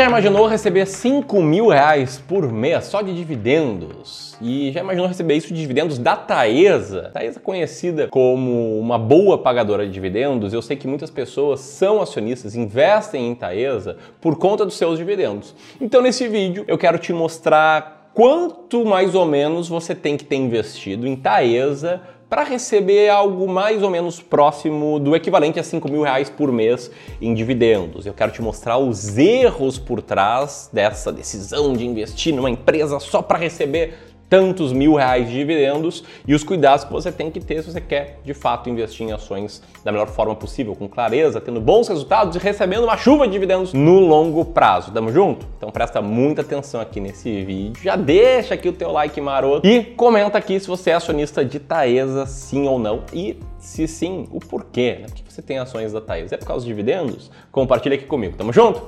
já imaginou receber 5 mil reais por mês só de dividendos? E já imaginou receber isso de dividendos da Taesa? Taesa conhecida como uma boa pagadora de dividendos. Eu sei que muitas pessoas são acionistas, investem em Taesa por conta dos seus dividendos. Então nesse vídeo eu quero te mostrar quanto mais ou menos você tem que ter investido em Taesa para receber algo mais ou menos próximo do equivalente a 5 mil reais por mês em dividendos. Eu quero te mostrar os erros por trás dessa decisão de investir numa empresa só para receber tantos mil reais de dividendos e os cuidados que você tem que ter se você quer de fato investir em ações da melhor forma possível, com clareza, tendo bons resultados e recebendo uma chuva de dividendos no longo prazo. Tamo junto? Então presta muita atenção aqui nesse vídeo. Já deixa aqui o teu like maroto e comenta aqui se você é acionista de Taesa, sim ou não. E se sim, o porquê, né? Por que você tem ações da Taesa? É por causa dos dividendos? Compartilha aqui comigo. Tamo junto?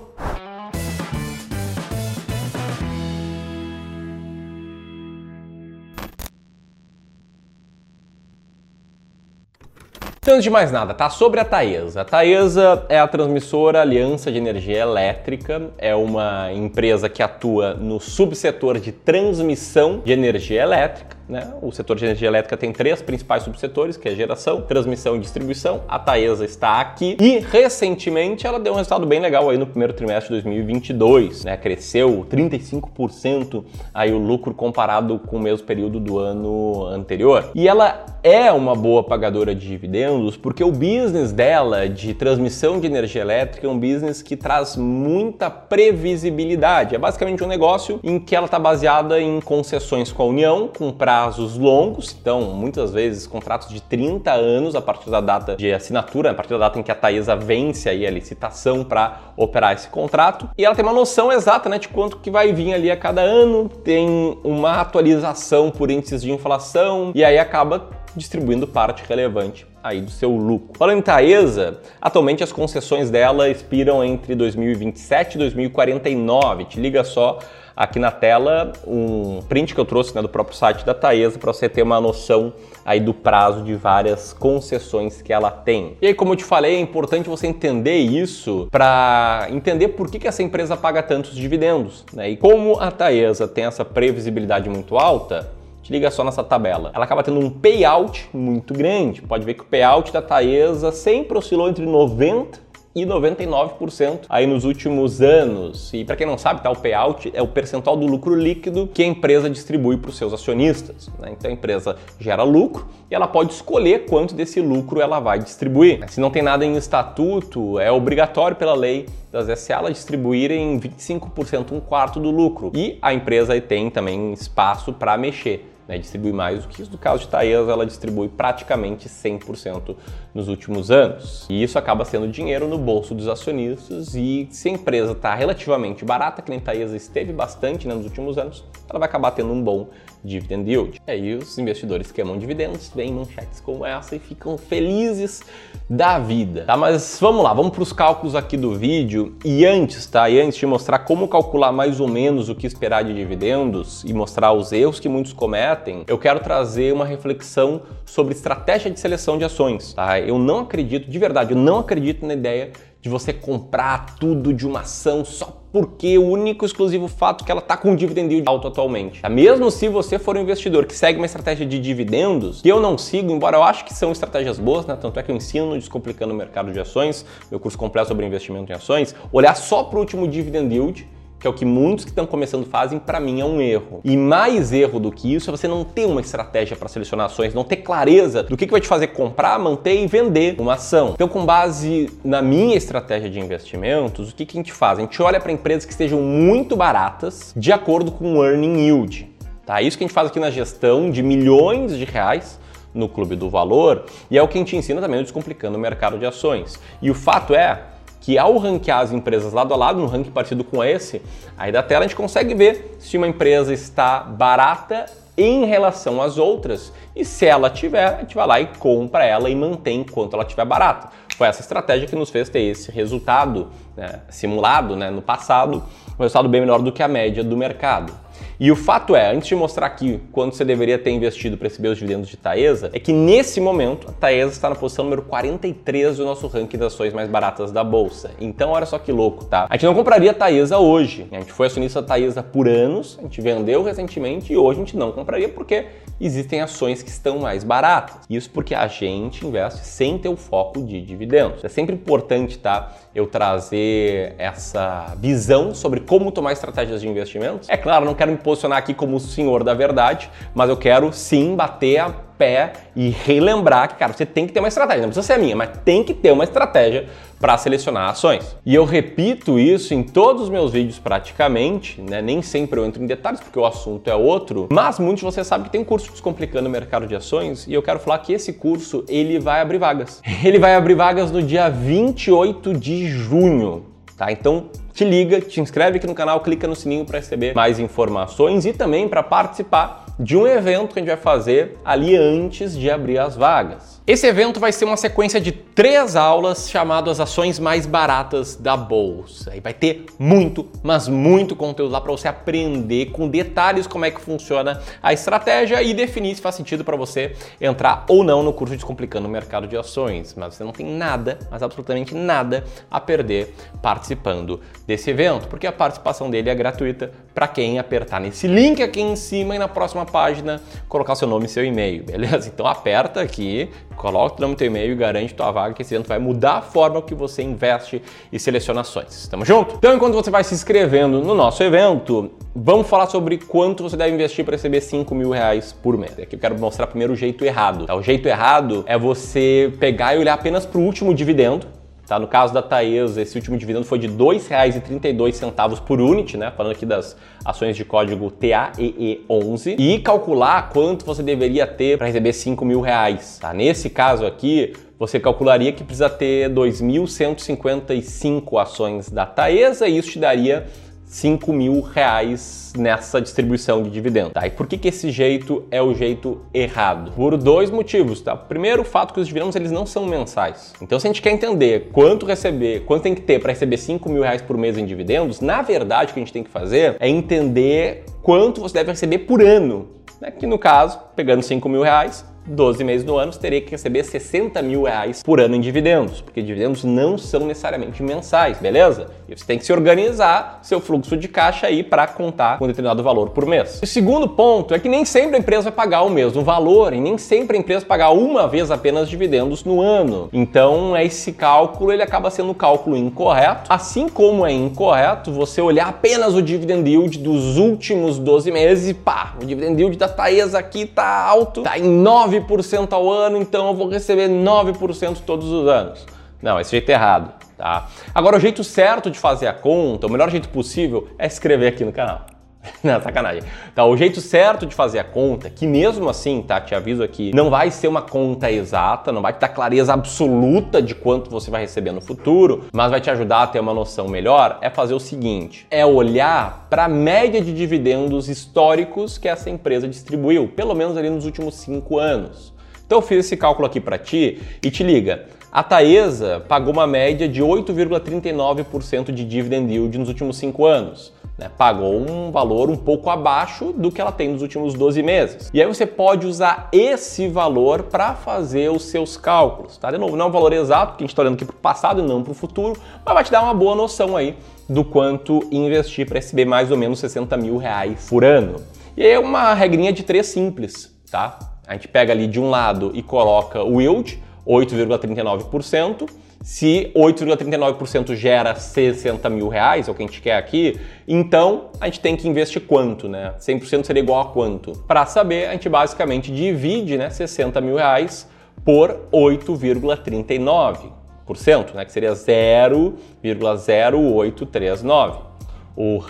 Então, antes de mais nada, tá? Sobre a Taesa. A Taesa é a transmissora Aliança de Energia Elétrica, é uma empresa que atua no subsetor de transmissão de energia elétrica. Né? O setor de energia elétrica tem três principais subsetores, que é geração, transmissão e distribuição. A Taesa está aqui e recentemente ela deu um resultado bem legal aí no primeiro trimestre de 2022, né? Cresceu 35% aí o lucro comparado com o mesmo período do ano anterior. E ela é uma boa pagadora de dividendos porque o business dela de transmissão de energia elétrica é um business que traz muita previsibilidade. É basicamente um negócio em que ela está baseada em concessões com a União, com prazos longos, então muitas vezes contratos de 30 anos a partir da data de assinatura, a partir da data em que a Taesa vence aí a licitação para operar esse contrato. E ela tem uma noção exata né, de quanto que vai vir ali a cada ano, tem uma atualização por índices de inflação e aí acaba distribuindo parte relevante aí do seu lucro. Falando em Taesa, atualmente as concessões dela expiram entre 2027 e 2049. Te liga só aqui na tela um print que eu trouxe né, do próprio site da Taesa para você ter uma noção aí do prazo de várias concessões que ela tem. E aí, como eu te falei, é importante você entender isso para entender por que, que essa empresa paga tantos dividendos. Né? E como a Taesa tem essa previsibilidade muito alta, te liga só nessa tabela. Ela acaba tendo um payout muito grande. Pode ver que o payout da Taesa sempre oscilou entre 90 e 99% aí nos últimos anos. E para quem não sabe, tá, o payout é o percentual do lucro líquido que a empresa distribui para os seus acionistas. Né? Então a empresa gera lucro e ela pode escolher quanto desse lucro ela vai distribuir. Se não tem nada em estatuto, é obrigatório pela lei das SA distribuírem 25%, um quarto do lucro. E a empresa tem também espaço para mexer né, distribui mais do que isso. No caso de Taesa, ela distribui praticamente 100% nos últimos anos. E isso acaba sendo dinheiro no bolso dos acionistas e se a empresa está relativamente barata, que nem Taesa esteve bastante né, nos últimos anos, ela vai acabar tendo um bom dividend yield. E aí os investidores que amam dividendos veem manchetes como essa e ficam felizes da vida, tá? Mas vamos lá, vamos para os cálculos aqui do vídeo e antes, tá? E antes de mostrar como calcular mais ou menos o que esperar de dividendos e mostrar os erros que muitos cometem, eu quero trazer uma reflexão sobre estratégia de seleção de ações, tá? Eu não acredito, de verdade, eu não acredito na ideia de você comprar tudo de uma ação só porque o único exclusivo fato é que ela está com um dividend yield alto atualmente. Tá? Mesmo se você for um investidor que segue uma estratégia de dividendos, que eu não sigo, embora eu acho que são estratégias boas, né? tanto é que eu ensino Descomplicando o Mercado de Ações, meu curso completo sobre investimento em ações, olhar só para o último dividend yield que é o que muitos que estão começando fazem, para mim é um erro. E mais erro do que isso é você não ter uma estratégia para selecionar ações, não ter clareza do que, que vai te fazer comprar, manter e vender uma ação. Então, com base na minha estratégia de investimentos, o que, que a gente faz? A gente olha para empresas que estejam muito baratas de acordo com o earning yield. Tá? Isso que a gente faz aqui na gestão de milhões de reais no Clube do Valor e é o que a gente ensina também no Descomplicando o Mercado de Ações. E o fato é que ao ranquear as empresas lado a lado, no ranking parecido com esse, aí da tela a gente consegue ver se uma empresa está barata em relação às outras e se ela tiver, a gente vai lá e compra ela e mantém enquanto ela estiver barata. Foi essa estratégia que nos fez ter esse resultado né, simulado né, no passado, um resultado bem menor do que a média do mercado. E o fato é, antes de mostrar aqui quanto você deveria ter investido para receber os dividendos de Taesa, é que nesse momento a Taesa está na posição número 43 do nosso ranking das ações mais baratas da bolsa. Então, olha só que louco, tá? A gente não compraria Taesa hoje. A gente foi acionista da Taesa por anos, a gente vendeu recentemente e hoje a gente não compraria porque existem ações que estão mais baratas. Isso porque a gente investe sem ter o foco de dividendos. É sempre importante, tá? Eu trazer essa visão sobre como tomar estratégias de investimentos. É claro, não quero me posicionar aqui como o senhor da verdade, mas eu quero sim bater a pé e relembrar que, cara, você tem que ter uma estratégia. Não precisa ser a minha, mas tem que ter uma estratégia para selecionar ações. E eu repito isso em todos os meus vídeos praticamente, né? Nem sempre eu entro em detalhes porque o assunto é outro, mas muitos de vocês sabem que tem um curso Descomplicando o Mercado de Ações e eu quero falar que esse curso, ele vai abrir vagas. Ele vai abrir vagas no dia 28 de junho. Tá? Então te liga, te inscreve aqui no canal, clica no sininho para receber mais informações e também para participar de um evento que a gente vai fazer ali antes de abrir as vagas. Esse evento vai ser uma sequência de três aulas chamado As Ações Mais Baratas da Bolsa. E vai ter muito, mas muito conteúdo lá para você aprender com detalhes como é que funciona a estratégia e definir se faz sentido para você entrar ou não no curso Descomplicando o Mercado de Ações. Mas você não tem nada, mas absolutamente nada a perder participando desse evento, porque a participação dele é gratuita para quem apertar nesse link aqui em cima e na próxima página colocar seu nome e seu e-mail, beleza? Então aperta aqui Coloca o nome no teu e-mail e garante tua vaga que esse evento vai mudar a forma que você investe e seleciona ações. Tamo junto? Então, enquanto você vai se inscrevendo no nosso evento, vamos falar sobre quanto você deve investir para receber 5 mil reais por mês. Aqui eu quero mostrar primeiro o jeito errado. Tá? O jeito errado é você pegar e olhar apenas para o último dividendo Tá? No caso da Taesa, esse último dividendo foi de R$ 2,32 por unit, né? falando aqui das ações de código TAEE11, e calcular quanto você deveria ter para receber 5 mil reais. Tá? Nesse caso aqui, você calcularia que precisa ter 2.155 ações da Taesa e isso te daria 5 mil reais nessa distribuição de dividendos. Tá? E por que, que esse jeito é o jeito errado? Por dois motivos. Tá? Primeiro, o fato que os dividendos eles não são mensais. Então, se a gente quer entender quanto receber, quanto tem que ter para receber 5 mil reais por mês em dividendos, na verdade o que a gente tem que fazer é entender quanto você deve receber por ano. Né? Que no caso, pegando 5 mil reais, 12 meses do ano, você teria que receber 60 mil reais por ano em dividendos, porque dividendos não são necessariamente mensais, beleza? E você tem que se organizar seu fluxo de caixa aí para contar com um determinado valor por mês. O segundo ponto é que nem sempre a empresa vai pagar o mesmo valor e nem sempre a empresa pagar uma vez apenas dividendos no ano. Então, esse cálculo ele acaba sendo um cálculo incorreto, assim como é incorreto você olhar apenas o dividend yield dos últimos 12 meses e pá, o dividend yield da Taesa aqui tá alto, tá em 9 9% ao ano, então eu vou receber 9% todos os anos. Não, esse jeito é errado, tá? Agora, o jeito certo de fazer a conta, o melhor jeito possível, é se inscrever aqui no canal. Não, sacanagem. Tá, o jeito certo de fazer a conta, que mesmo assim, tá, te aviso aqui, não vai ser uma conta exata, não vai te dar clareza absoluta de quanto você vai receber no futuro, mas vai te ajudar a ter uma noção melhor, é fazer o seguinte, é olhar para a média de dividendos históricos que essa empresa distribuiu, pelo menos ali nos últimos cinco anos. Então eu fiz esse cálculo aqui para ti e te liga, a Taesa pagou uma média de 8,39% de dividend yield nos últimos cinco anos né, pagou um valor um pouco abaixo do que ela tem nos últimos 12 meses. E aí você pode usar esse valor para fazer os seus cálculos. Tá? De novo, não é um valor exato, porque a gente está olhando aqui para o passado e não para o futuro, mas vai te dar uma boa noção aí do quanto investir para receber mais ou menos 60 mil reais por ano. E é uma regrinha de três simples, tá? A gente pega ali de um lado e coloca o yield, 8,39%, se 8,39% gera 60 mil reais, é o que a gente quer aqui, então a gente tem que investir quanto, né? 100% seria igual a quanto? Para saber, a gente basicamente divide né, 60 mil reais por 8,39%, né, que seria 0,0839.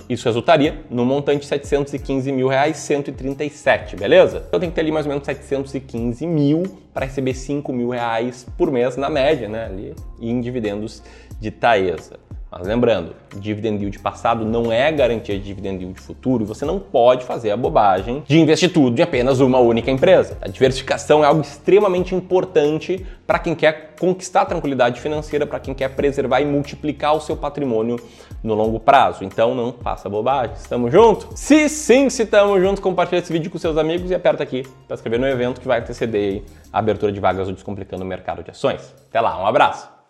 Isso resultaria no montante de 715 mil reais 137, beleza? Então tem que ter ali mais ou menos 715 mil para receber 5 mil reais por mês na média, né? Ali em dividendos de Taesa. Mas lembrando, dividend yield passado não é garantia de dividend yield futuro. Você não pode fazer a bobagem de investir tudo em apenas uma única empresa. A diversificação é algo extremamente importante para quem quer conquistar tranquilidade financeira, para quem quer preservar e multiplicar o seu patrimônio no longo prazo. Então não faça bobagem. Estamos juntos? Se sim, se estamos juntos, compartilha esse vídeo com seus amigos e aperta aqui para inscrever no evento que vai anteceder a abertura de vagas do Descomplicando o Mercado de Ações. Até lá, um abraço!